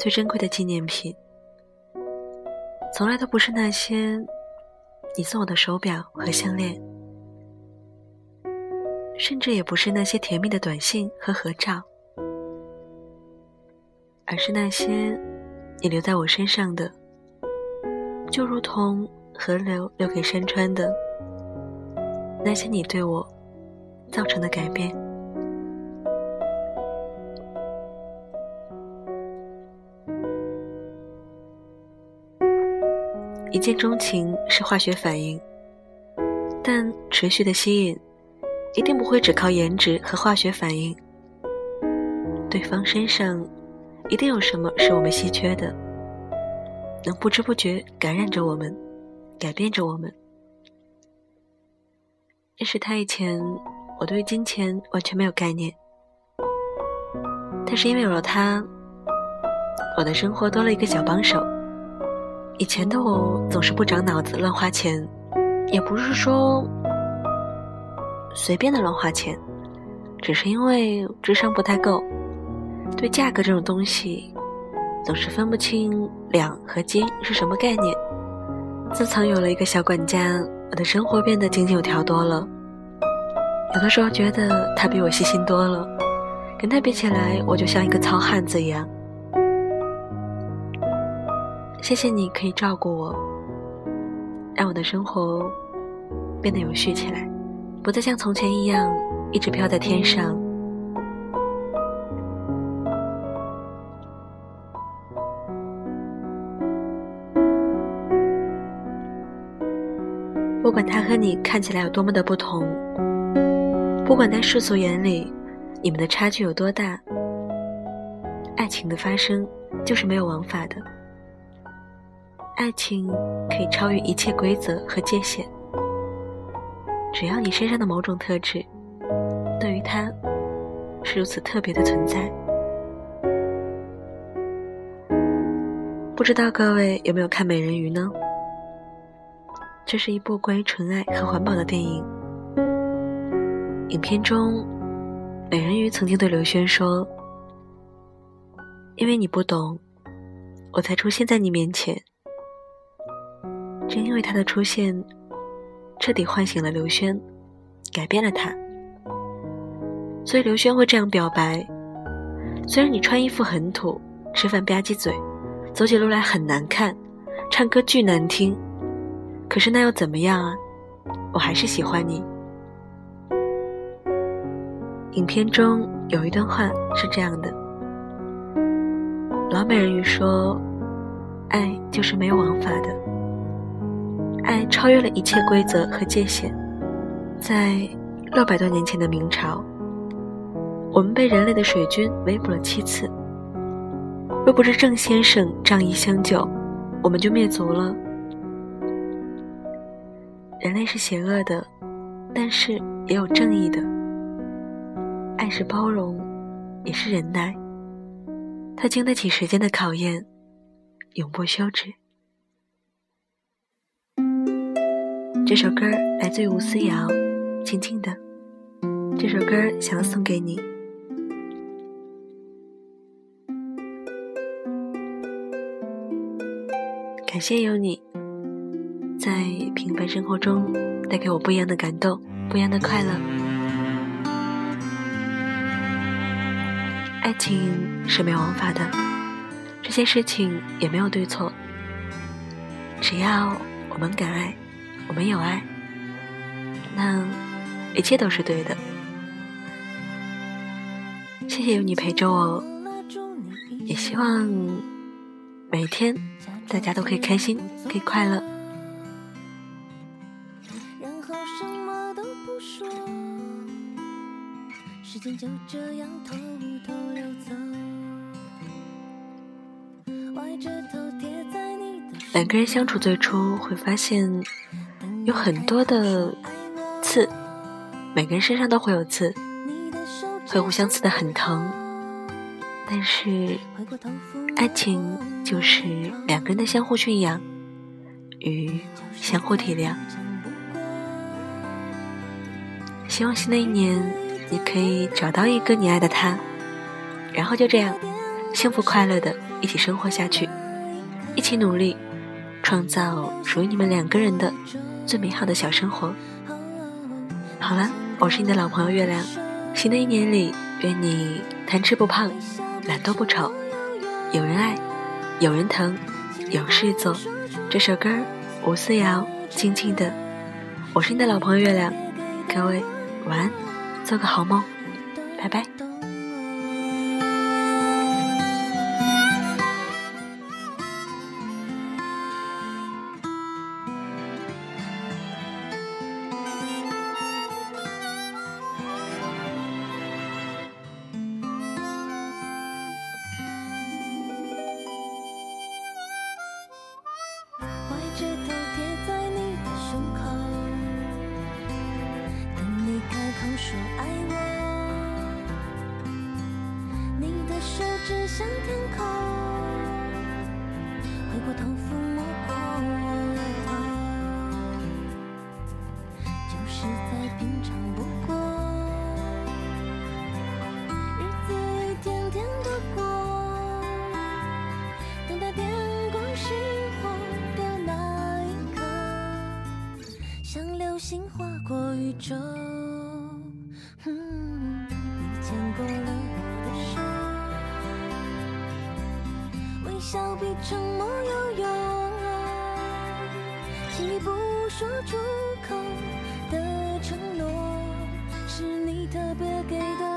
最珍贵的纪念品，从来都不是那些你送我的手表和项链，甚至也不是那些甜蜜的短信和合照，而是那些你留在我身上的，就如同河流留给山川的那些你对我造成的改变。一见钟情是化学反应，但持续的吸引一定不会只靠颜值和化学反应。对方身上一定有什么是我们稀缺的，能不知不觉感染着我们，改变着我们。认识他以前，我对金钱完全没有概念，但是因为有了他，我的生活多了一个小帮手。以前的我总是不长脑子乱花钱，也不是说随便的乱花钱，只是因为智商不太够，对价格这种东西总是分不清两和斤是什么概念。自从有了一个小管家，我的生活变得井井有条多了。有的时候觉得他比我细心多了，跟他比起来，我就像一个糙汉子一样。谢谢你可以照顾我，让我的生活变得有序起来，不再像从前一样一直飘在天上。不管他和你看起来有多么的不同，不管在世俗眼里你们的差距有多大，爱情的发生就是没有王法的。爱情可以超越一切规则和界限，只要你身上的某种特质对于他是如此特别的存在。不知道各位有没有看《美人鱼》呢？这是一部关于纯爱和环保的电影。影片中，美人鱼曾经对刘轩说：“因为你不懂，我才出现在你面前。”正因为他的出现，彻底唤醒了刘轩，改变了他，所以刘轩会这样表白：虽然你穿衣服很土，吃饭吧唧嘴，走起路来很难看，唱歌巨难听，可是那又怎么样啊？我还是喜欢你。影片中有一段话是这样的：老美人鱼说，爱就是没有王法的。爱超越了一切规则和界限，在六百多年前的明朝，我们被人类的水军围捕了七次。若不是郑先生仗义相救，我们就灭族了。人类是邪恶的，但是也有正义的。爱是包容，也是忍耐。它经得起时间的考验，永不休止。这首歌来自于吴思瑶，《静静的》。这首歌想要送给你，感谢有你，在平凡生活中带给我不一样的感动，不一样的快乐。爱情是没有王法的，这些事情也没有对错，只要我们敢爱。我们有爱，那一切都是对的。谢谢有你陪着我，也希望每天大家都可以开心，可以快乐。两个人相处最初会发现。有很多的刺，每个人身上都会有刺，会互相刺得很疼。但是，爱情就是两个人的相互驯养与相互体谅。希望新的一年你可以找到一个你爱的他，然后就这样幸福快乐的一起生活下去，一起努力，创造属于你们两个人的最美好的小生活。好了，我是你的老朋友月亮。新的一年里，愿你贪吃不胖，懒惰不丑，有人爱，有人疼，有事做。这首歌，吴思瑶，静静的。我是你的老朋友月亮，各位晚安，做个好梦，拜拜。指向天空，回过头抚摸过额头，就是再平常不过，日子一天天度过，等待电光石火的那一刻，像流星划过宇宙。沉默有用，轻易不说出口的承诺，是你特别给的。